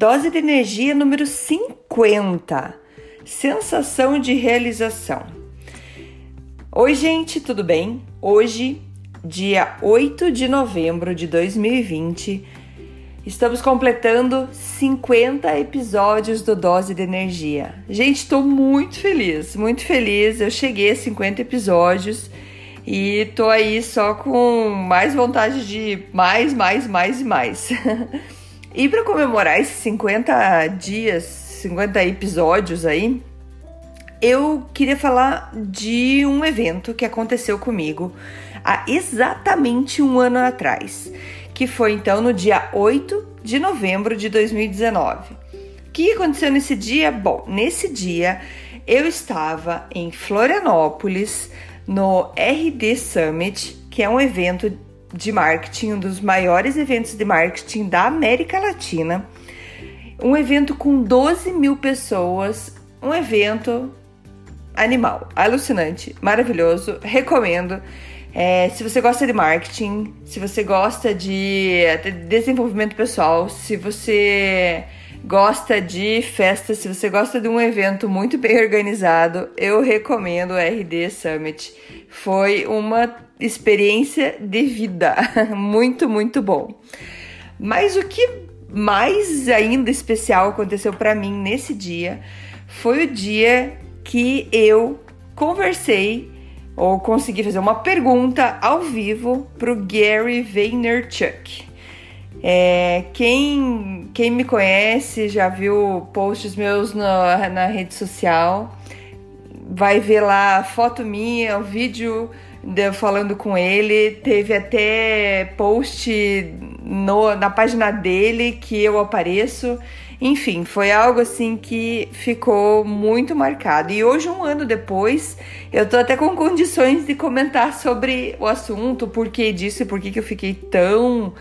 Dose de energia número 50. Sensação de realização. Oi, gente, tudo bem? Hoje, dia 8 de novembro de 2020, estamos completando 50 episódios do Dose de Energia. Gente, estou muito feliz, muito feliz. Eu cheguei a 50 episódios e tô aí só com mais vontade de mais, mais, mais e mais. E para comemorar esses 50 dias, 50 episódios aí, eu queria falar de um evento que aconteceu comigo há exatamente um ano atrás, que foi então no dia 8 de novembro de 2019. O que aconteceu nesse dia? Bom, nesse dia eu estava em Florianópolis no RD Summit, que é um evento de marketing, um dos maiores eventos de marketing da América Latina. Um evento com 12 mil pessoas, um evento animal, alucinante, maravilhoso, recomendo. É, se você gosta de marketing, se você gosta de desenvolvimento pessoal, se você gosta de festa, se você gosta de um evento muito bem organizado, eu recomendo o RD Summit. Foi uma experiência de vida. muito, muito bom. Mas o que mais ainda especial aconteceu para mim nesse dia foi o dia que eu conversei ou consegui fazer uma pergunta ao vivo pro Gary Vaynerchuk. É, quem, quem me conhece já viu posts meus na, na rede social, vai ver lá foto minha, o vídeo de, falando com ele. Teve até post no, na página dele que eu apareço. Enfim, foi algo assim que ficou muito marcado. E hoje, um ano depois, eu tô até com condições de comentar sobre o assunto, por que disso e por que eu fiquei tão,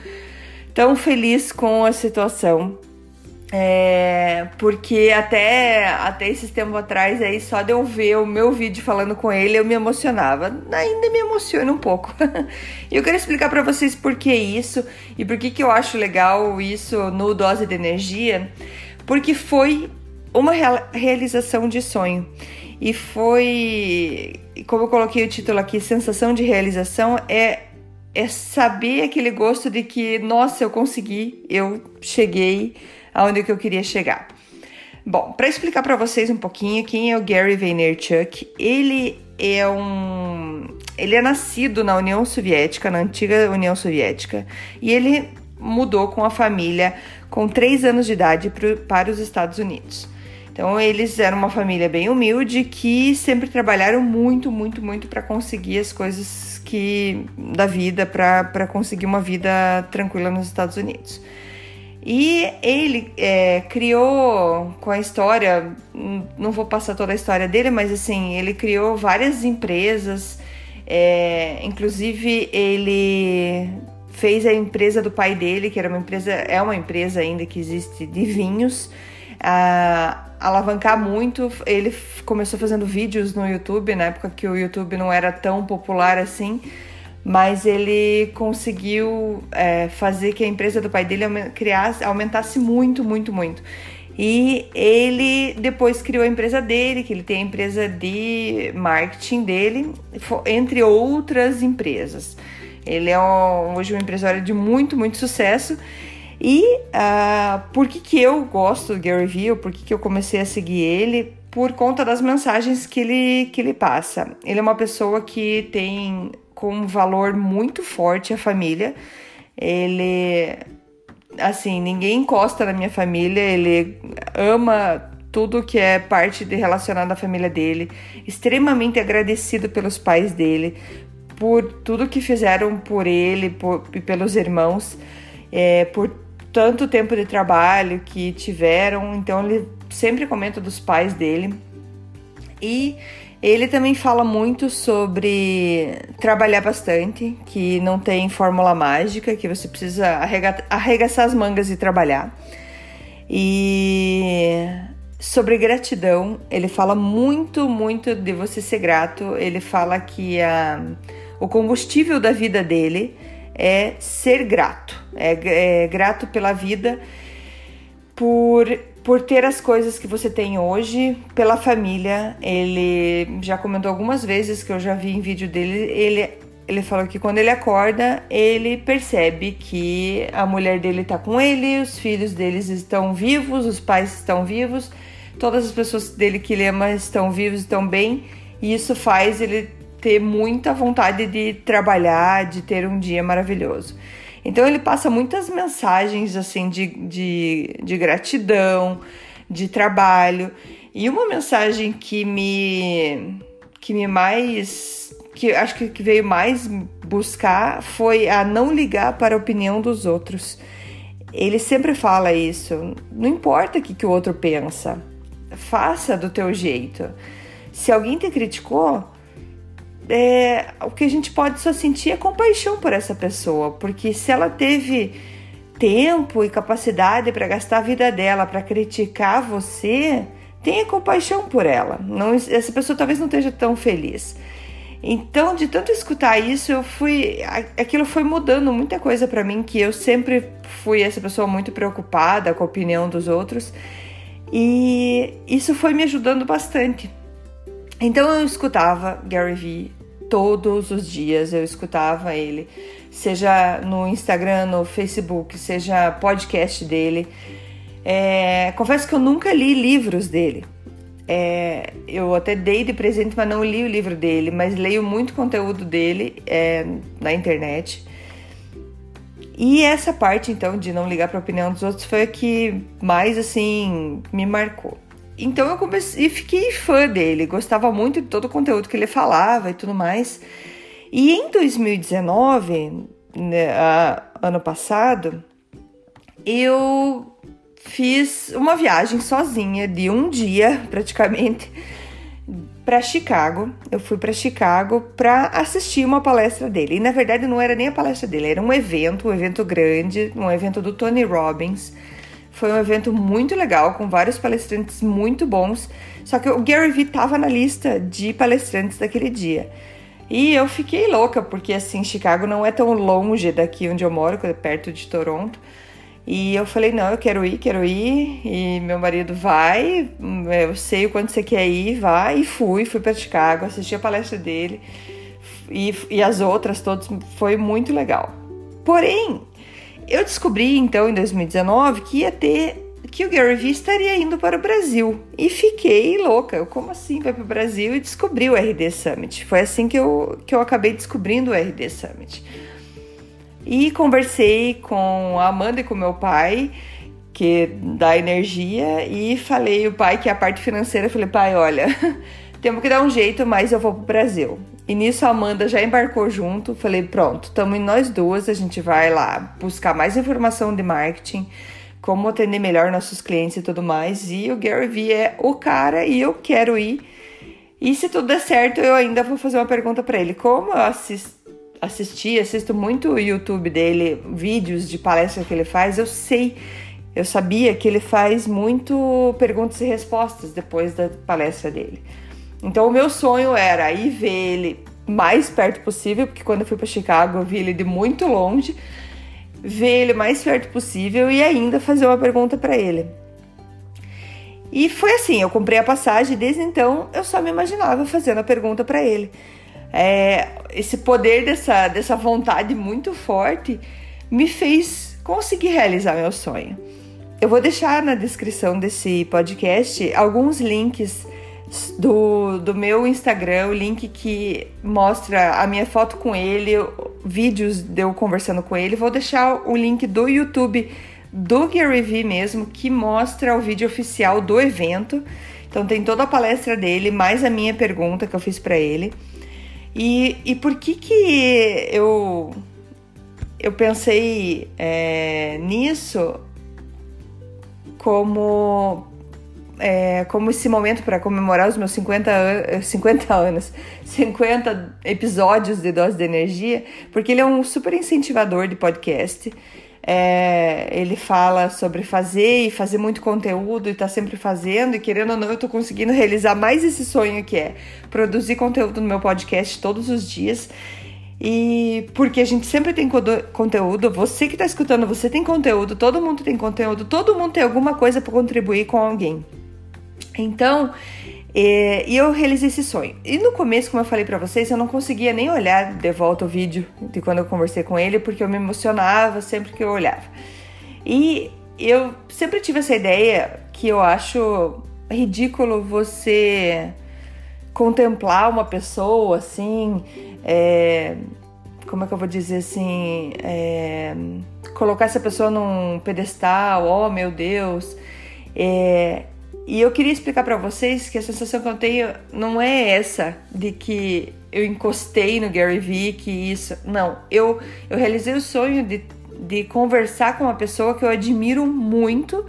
tão feliz com a situação. É, porque até, até esses tempos atrás, aí, só de eu ver o meu vídeo falando com ele, eu me emocionava. Ainda me emociona um pouco. e eu quero explicar para vocês por que isso e por que, que eu acho legal isso no Dose de Energia. Porque foi uma realização de sonho. E foi, como eu coloquei o título aqui, sensação de realização é é saber aquele gosto de que, nossa, eu consegui, eu cheguei aonde que eu queria chegar. Bom, para explicar para vocês um pouquinho quem é o Gary Vaynerchuk, ele é um ele é nascido na União Soviética, na antiga União Soviética, e ele mudou com a família com 3 anos de idade para os Estados Unidos. Então eles eram uma família bem humilde que sempre trabalharam muito, muito, muito para conseguir as coisas que da vida, para conseguir uma vida tranquila nos Estados Unidos. E ele é, criou com a história, não vou passar toda a história dele, mas assim, ele criou várias empresas, é, inclusive ele fez a empresa do pai dele, que era uma empresa, é uma empresa ainda que existe de vinhos, a, alavancar muito. Ele começou fazendo vídeos no YouTube, na época que o YouTube não era tão popular assim mas ele conseguiu é, fazer que a empresa do pai dele criasse, aumentasse muito, muito, muito. E ele depois criou a empresa dele, que ele tem a empresa de marketing dele, entre outras empresas. Ele é hoje um empresário de muito, muito sucesso. E uh, por que, que eu gosto do Gary Vee, por que, que eu comecei a seguir ele? Por conta das mensagens que ele, que ele passa. Ele é uma pessoa que tem com um valor muito forte a família. Ele assim, ninguém encosta na minha família, ele ama tudo que é parte de relacionado à família dele, extremamente agradecido pelos pais dele, por tudo que fizeram por ele e pelos irmãos, é, por tanto tempo de trabalho que tiveram. Então ele sempre comenta dos pais dele. E ele também fala muito sobre trabalhar bastante, que não tem fórmula mágica, que você precisa arregaçar as mangas e trabalhar. E sobre gratidão, ele fala muito, muito de você ser grato. Ele fala que a, o combustível da vida dele é ser grato, é, é grato pela vida, por, por ter as coisas que você tem hoje, pela família. Ele já comentou algumas vezes que eu já vi em vídeo dele, ele ele falou que quando ele acorda, ele percebe que a mulher dele está com ele, os filhos deles estão vivos, os pais estão vivos, todas as pessoas dele que ele ama estão vivos, estão bem, e isso faz ele ter muita vontade de trabalhar, de ter um dia maravilhoso. Então ele passa muitas mensagens assim de, de, de gratidão, de trabalho. E uma mensagem que me que me mais que acho que veio mais buscar foi a não ligar para a opinião dos outros. Ele sempre fala isso. Não importa o que, que o outro pensa, faça do teu jeito. Se alguém te criticou, é, o que a gente pode só sentir é compaixão por essa pessoa, porque se ela teve tempo e capacidade para gastar a vida dela para criticar você, tenha compaixão por ela. Não, essa pessoa talvez não esteja tão feliz. Então, de tanto escutar isso, eu fui, aquilo foi mudando muita coisa para mim, que eu sempre fui essa pessoa muito preocupada com a opinião dos outros, e isso foi me ajudando bastante. Então eu escutava Gary Vee todos os dias eu escutava ele, seja no Instagram, no Facebook, seja podcast dele. É, confesso que eu nunca li livros dele. É, eu até dei de presente, mas não li o livro dele, mas leio muito conteúdo dele é, na internet. E essa parte, então, de não ligar para a opinião dos outros foi a que mais, assim, me marcou. Então eu comecei e fiquei fã dele, gostava muito de todo o conteúdo que ele falava e tudo mais. E em 2019, né, ano passado, eu fiz uma viagem sozinha de um dia praticamente para Chicago. Eu fui para Chicago para assistir uma palestra dele. E na verdade não era nem a palestra dele, era um evento, um evento grande, um evento do Tony Robbins foi um evento muito legal, com vários palestrantes muito bons. Só que o Gary Vee tava na lista de palestrantes daquele dia. E eu fiquei louca, porque assim, Chicago não é tão longe daqui onde eu moro, é perto de Toronto. E eu falei, não, eu quero ir, quero ir. E meu marido vai, eu sei o quanto você quer ir, vai. E fui, fui para Chicago, assisti a palestra dele. E, e as outras todas, foi muito legal. Porém, eu descobri então em 2019 que ia ter que o Gary Vee estaria indo para o Brasil e fiquei louca. Eu, como assim vai para o Brasil e descobri o RD Summit? Foi assim que eu, que eu acabei descobrindo o RD Summit. E conversei com a Amanda e com meu pai, que dá energia, e falei o pai que é a parte financeira, falei, pai, olha, temos que dar um jeito, mas eu vou para o Brasil. E nisso a Amanda já embarcou junto. Falei, pronto, estamos nós duas, a gente vai lá buscar mais informação de marketing, como atender melhor nossos clientes e tudo mais. E o Gary Vee é o cara e eu quero ir. E se tudo der certo, eu ainda vou fazer uma pergunta para ele. Como eu assisti, assisti, assisto muito o YouTube dele, vídeos de palestra que ele faz, eu sei, eu sabia que ele faz muito perguntas e respostas depois da palestra dele. Então o meu sonho era ir ver ele mais perto possível, porque quando eu fui para Chicago eu vi ele de muito longe, ver ele mais perto possível e ainda fazer uma pergunta para ele. E foi assim, eu comprei a passagem, desde então eu só me imaginava fazendo a pergunta para ele. É, esse poder dessa, dessa vontade muito forte me fez conseguir realizar meu sonho. Eu vou deixar na descrição desse podcast alguns links do, do meu Instagram, o link que mostra a minha foto com ele, vídeos de eu conversando com ele. Vou deixar o link do YouTube do Gary Vee mesmo, que mostra o vídeo oficial do evento. Então tem toda a palestra dele, mais a minha pergunta que eu fiz para ele. E, e por que que eu, eu pensei é, nisso como é, como esse momento para comemorar os meus 50, an 50 anos, 50 episódios de Dose de Energia, porque ele é um super incentivador de podcast. É, ele fala sobre fazer e fazer muito conteúdo e tá sempre fazendo, e querendo ou não, eu tô conseguindo realizar mais esse sonho que é produzir conteúdo no meu podcast todos os dias. E porque a gente sempre tem conteúdo, você que está escutando, você tem conteúdo, todo mundo tem conteúdo, todo mundo tem alguma coisa para contribuir com alguém. Então, é, e eu realizei esse sonho. E no começo, como eu falei para vocês, eu não conseguia nem olhar de volta o vídeo de quando eu conversei com ele, porque eu me emocionava sempre que eu olhava. E eu sempre tive essa ideia que eu acho ridículo você contemplar uma pessoa assim, é, como é que eu vou dizer assim, é, colocar essa pessoa num pedestal, oh meu Deus. É, e eu queria explicar para vocês que a sensação que eu tenho não é essa de que eu encostei no Gary Vee, que isso. Não, eu, eu realizei o sonho de, de conversar com uma pessoa que eu admiro muito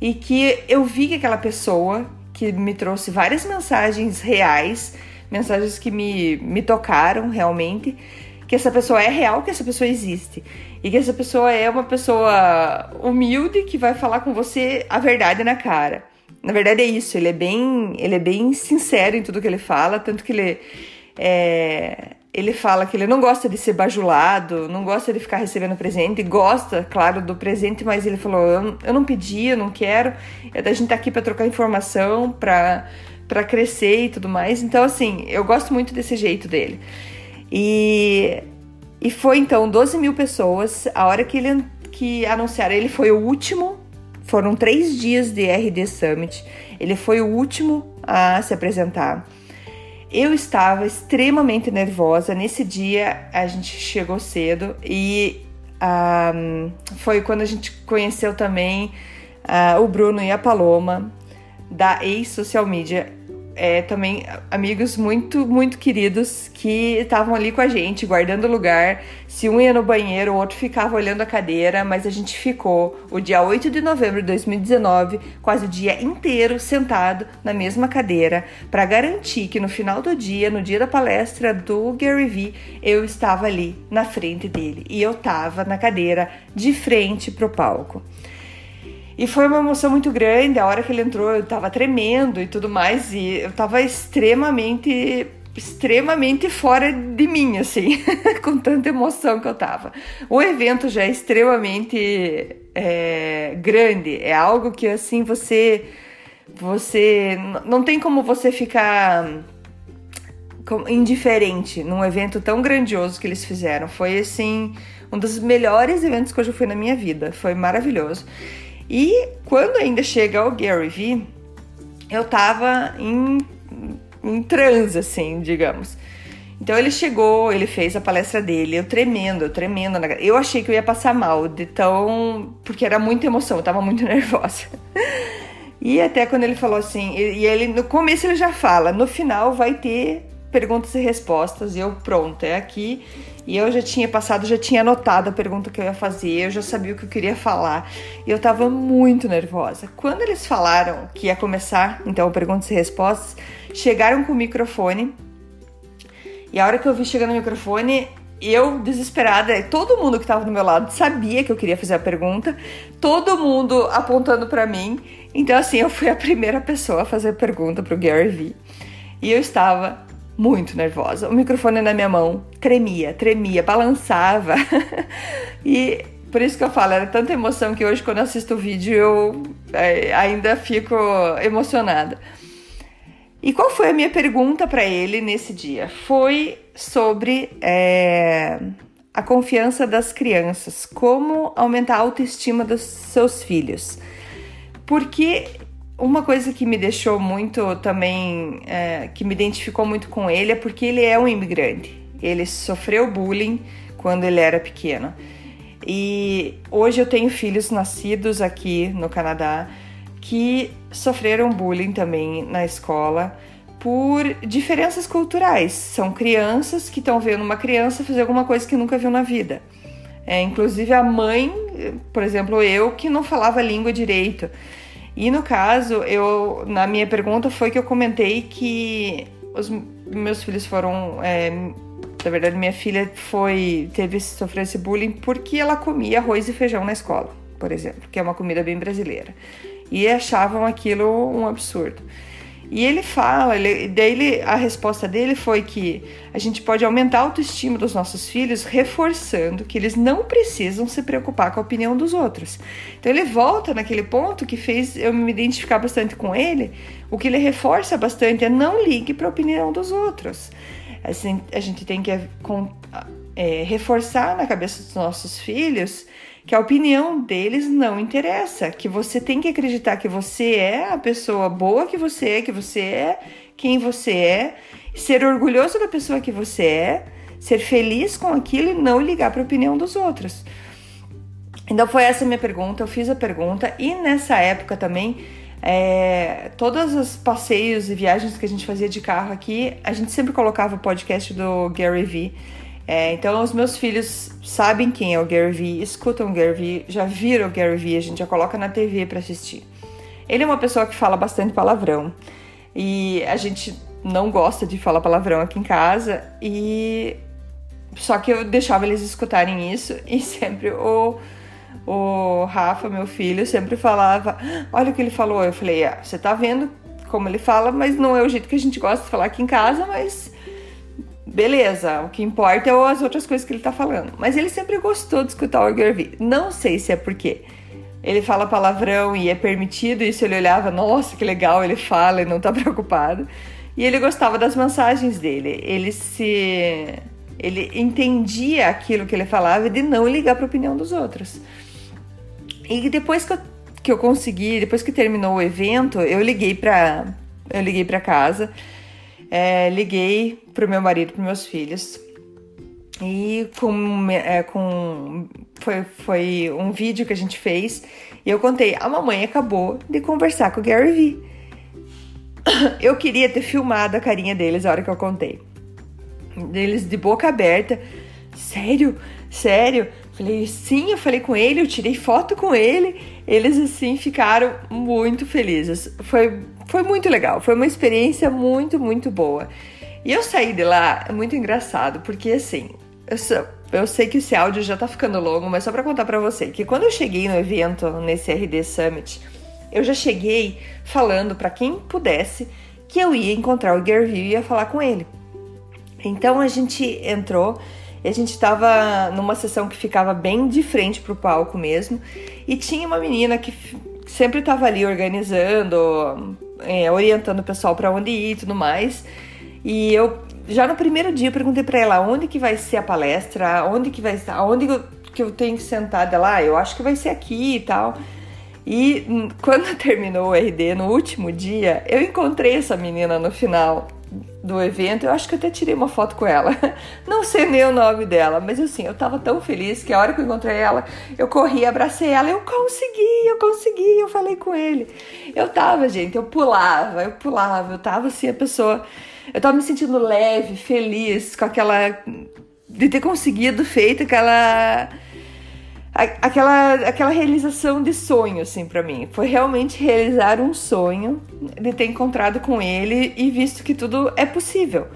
e que eu vi que aquela pessoa que me trouxe várias mensagens reais, mensagens que me, me tocaram realmente, que essa pessoa é real, que essa pessoa existe. E que essa pessoa é uma pessoa humilde que vai falar com você a verdade na cara. Na verdade é isso, ele é bem, ele é bem sincero em tudo que ele fala, tanto que ele é, ele fala que ele não gosta de ser bajulado, não gosta de ficar recebendo presente, gosta, claro, do presente, mas ele falou: eu, eu não pedi, eu não quero, a gente tá aqui para trocar informação, para para crescer e tudo mais. Então, assim, eu gosto muito desse jeito dele. E, e foi então 12 mil pessoas. A hora que ele que anunciaram, ele foi o último foram três dias de RD Summit. Ele foi o último a se apresentar. Eu estava extremamente nervosa. Nesse dia a gente chegou cedo e um, foi quando a gente conheceu também uh, o Bruno e a Paloma da Ace Social Media é, também amigos muito, muito queridos que estavam ali com a gente, guardando lugar. Se um ia no banheiro, o outro ficava olhando a cadeira, mas a gente ficou o dia 8 de novembro de 2019, quase o dia inteiro sentado na mesma cadeira, para garantir que no final do dia, no dia da palestra do Gary Vee, eu estava ali na frente dele e eu estava na cadeira de frente pro palco. E foi uma emoção muito grande. A hora que ele entrou, eu tava tremendo e tudo mais. E eu tava extremamente, extremamente fora de mim, assim, com tanta emoção que eu tava. O evento já é extremamente é, grande. É algo que, assim, você. Você. Não tem como você ficar indiferente num evento tão grandioso que eles fizeram. Foi assim um dos melhores eventos que eu já fui na minha vida. Foi maravilhoso. E quando ainda chega o Gary Vee, eu tava em, em transe, assim, digamos. Então ele chegou, ele fez a palestra dele, eu tremendo, eu tremendo. Eu achei que eu ia passar mal, de tão. porque era muita emoção, eu tava muito nervosa. E até quando ele falou assim, e ele no começo ele já fala, no final vai ter perguntas e respostas, e eu pronto, é aqui. E eu já tinha passado, já tinha anotado a pergunta que eu ia fazer, eu já sabia o que eu queria falar. E eu tava muito nervosa. Quando eles falaram que ia começar, então, perguntas e respostas, chegaram com o microfone. E a hora que eu vi chegando o microfone, eu desesperada, todo mundo que tava do meu lado sabia que eu queria fazer a pergunta, todo mundo apontando para mim. Então, assim, eu fui a primeira pessoa a fazer a pergunta pro Gary Vee. E eu estava muito nervosa. O microfone na minha mão tremia, tremia, balançava. e por isso que eu falo, era tanta emoção que hoje, quando assisto o vídeo, eu é, ainda fico emocionada. E qual foi a minha pergunta para ele nesse dia? Foi sobre é, a confiança das crianças, como aumentar a autoestima dos seus filhos. Porque uma coisa que me deixou muito também, é, que me identificou muito com ele, é porque ele é um imigrante. Ele sofreu bullying quando ele era pequeno. E hoje eu tenho filhos nascidos aqui no Canadá que sofreram bullying também na escola por diferenças culturais. São crianças que estão vendo uma criança fazer alguma coisa que nunca viu na vida. É, inclusive a mãe, por exemplo, eu que não falava língua direito. E no caso, eu na minha pergunta foi que eu comentei que os meus filhos foram, é, na verdade, minha filha foi teve sofrer esse bullying porque ela comia arroz e feijão na escola, por exemplo, que é uma comida bem brasileira, e achavam aquilo um absurdo. E ele fala, ele, a resposta dele foi que a gente pode aumentar a autoestima dos nossos filhos reforçando que eles não precisam se preocupar com a opinião dos outros. Então ele volta naquele ponto que fez eu me identificar bastante com ele. O que ele reforça bastante é não ligue para a opinião dos outros. Assim, a gente tem que é, reforçar na cabeça dos nossos filhos que a opinião deles não interessa, que você tem que acreditar que você é a pessoa boa que você é, que você é quem você é, ser orgulhoso da pessoa que você é, ser feliz com aquilo e não ligar para a opinião dos outros. Então foi essa minha pergunta, eu fiz a pergunta e nessa época também é, todos os passeios e viagens que a gente fazia de carro aqui, a gente sempre colocava o podcast do Gary Vee é, então, os meus filhos sabem quem é o Gary Vee, escutam o Gary Vee, já viram o Gary Vee, a gente já coloca na TV para assistir. Ele é uma pessoa que fala bastante palavrão e a gente não gosta de falar palavrão aqui em casa e só que eu deixava eles escutarem isso e sempre o o Rafa, meu filho, sempre falava: Olha o que ele falou. Eu falei: ah, Você tá vendo como ele fala, mas não é o jeito que a gente gosta de falar aqui em casa, mas beleza, o que importa é as outras coisas que ele tá falando. Mas ele sempre gostou de escutar o Garvey. Não sei se é porque ele fala palavrão e é permitido, e se ele olhava, nossa, que legal, ele fala e não tá preocupado. E ele gostava das mensagens dele. Ele se. Ele entendia aquilo que ele falava de não ligar para a opinião dos outros. E depois que eu, que eu consegui, depois que terminou o evento, eu liguei para eu liguei para casa é, liguei pro meu marido, pros meus filhos. E com, é, com foi, foi um vídeo que a gente fez e eu contei, a mamãe acabou de conversar com o Gary Vee. Eu queria ter filmado a carinha deles a hora que eu contei. Deles de boca aberta. Sério? Sério? Falei, sim, eu falei com ele, eu tirei foto com ele. Eles assim ficaram muito felizes. Foi foi muito legal, foi uma experiência muito, muito boa. E eu saí de lá, é muito engraçado, porque assim, eu, eu sei que esse áudio já tá ficando longo, mas só para contar para você que quando eu cheguei no evento, nesse RD Summit, eu já cheguei falando para quem pudesse que eu ia encontrar o Gary e ia falar com ele. Então a gente entrou e a gente estava numa sessão que ficava bem de frente pro palco mesmo, e tinha uma menina que sempre estava ali organizando, é, orientando o pessoal para onde ir e tudo mais. E eu já no primeiro dia eu perguntei para ela onde que vai ser a palestra, onde que vai estar, onde que eu tenho que sentar dela, ah, eu acho que vai ser aqui e tal. E hum, quando terminou o RD no último dia, eu encontrei essa menina no final do evento, eu acho que eu até tirei uma foto com ela. Não sei nem o nome dela, mas assim, eu tava tão feliz que a hora que eu encontrei ela, eu corri, abracei ela, eu consegui, eu consegui, eu falei com ele. Eu tava, gente, eu pulava, eu pulava, eu tava assim, a pessoa. Eu tava me sentindo leve, feliz com aquela. de ter conseguido feito aquela aquela, aquela realização de sonho, assim, para mim. Foi realmente realizar um sonho de ter encontrado com ele e visto que tudo é possível.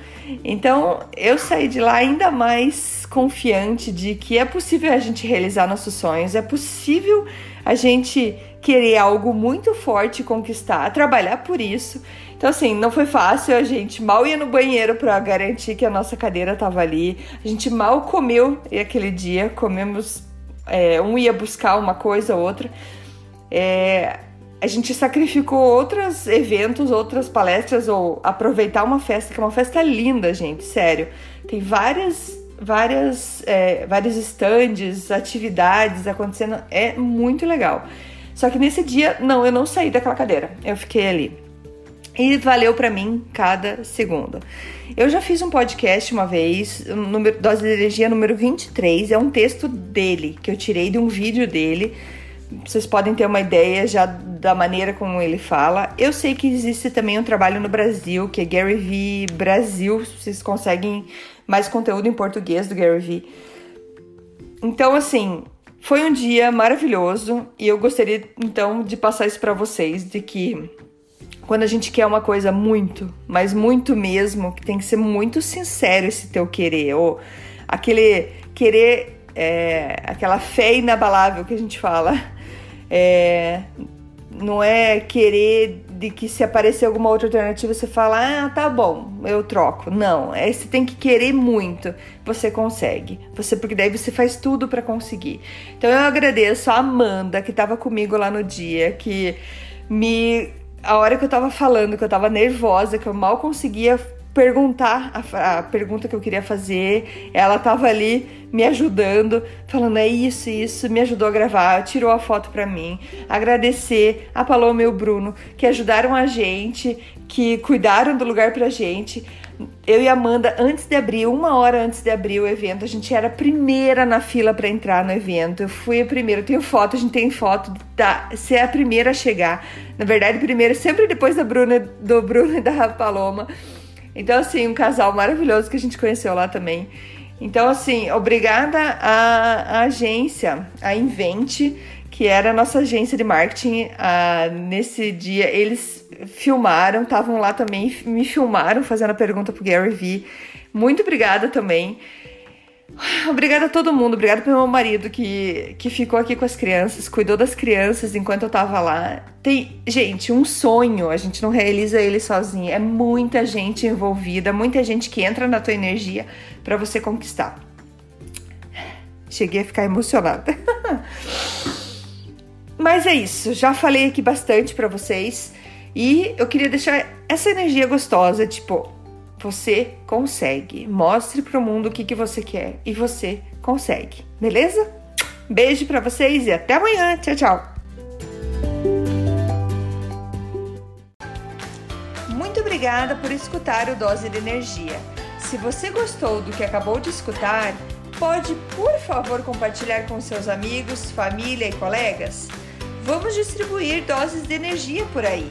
Então, eu saí de lá ainda mais confiante de que é possível a gente realizar nossos sonhos, é possível a gente querer algo muito forte conquistar, trabalhar por isso. Então, assim, não foi fácil. A gente mal ia no banheiro para garantir que a nossa cadeira tava ali. A gente mal comeu aquele dia, comemos é, um ia buscar uma coisa ou outra. É, a gente sacrificou outros eventos, outras palestras, ou aproveitar uma festa, que é uma festa linda, gente, sério. Tem várias, várias, é, vários estandes, atividades acontecendo, é muito legal. Só que nesse dia, não, eu não saí daquela cadeira, eu fiquei ali. E valeu para mim cada segundo. Eu já fiz um podcast uma vez, número, Dose de Energia número 23, é um texto dele, que eu tirei de um vídeo dele. Vocês podem ter uma ideia já da maneira como ele fala. Eu sei que existe também um trabalho no Brasil, que é Gary V Brasil, vocês conseguem mais conteúdo em português do Gary V. Então, assim, foi um dia maravilhoso e eu gostaria então de passar isso para vocês, de que quando a gente quer uma coisa muito, mas muito mesmo, que tem que ser muito sincero esse teu querer, ou aquele querer, é, aquela fé inabalável que a gente fala, é, não é querer de que se aparecer alguma outra alternativa você fala, ah, tá bom, eu troco. Não, é você tem que querer muito, você consegue. Você porque daí você faz tudo para conseguir. Então eu agradeço a Amanda que estava comigo lá no dia, que me a hora que eu tava falando, que eu tava nervosa, que eu mal conseguia perguntar a, a, pergunta que eu queria fazer, ela tava ali me ajudando, falando é isso, isso, me ajudou a gravar, tirou a foto para mim. Agradecer a Paloma e o Bruno que ajudaram a gente, que cuidaram do lugar pra gente eu e a Amanda, antes de abrir, uma hora antes de abrir o evento, a gente era a primeira na fila para entrar no evento. Eu fui a primeira, eu tenho foto, a gente tem foto de ser a primeira a chegar. Na verdade, primeiro, sempre depois da Bruna, do Bruno e da Paloma. Então, assim, um casal maravilhoso que a gente conheceu lá também. Então, assim, obrigada à, à agência, a Invente, que era a nossa agência de marketing. Ah, nesse dia, eles filmaram, estavam lá também, me filmaram fazendo a pergunta pro Gary Vee. Muito obrigada também. Obrigada a todo mundo, obrigada pelo meu marido que, que ficou aqui com as crianças, cuidou das crianças enquanto eu tava lá. Tem, gente, um sonho, a gente não realiza ele sozinho, é muita gente envolvida, muita gente que entra na tua energia para você conquistar. Cheguei a ficar emocionada. Mas é isso, já falei aqui bastante para vocês. E eu queria deixar essa energia gostosa, tipo, você consegue. Mostre pro mundo o que, que você quer e você consegue, beleza? Beijo para vocês e até amanhã. Tchau, tchau. Muito obrigada por escutar o Dose de Energia. Se você gostou do que acabou de escutar, pode, por favor, compartilhar com seus amigos, família e colegas? Vamos distribuir doses de energia por aí.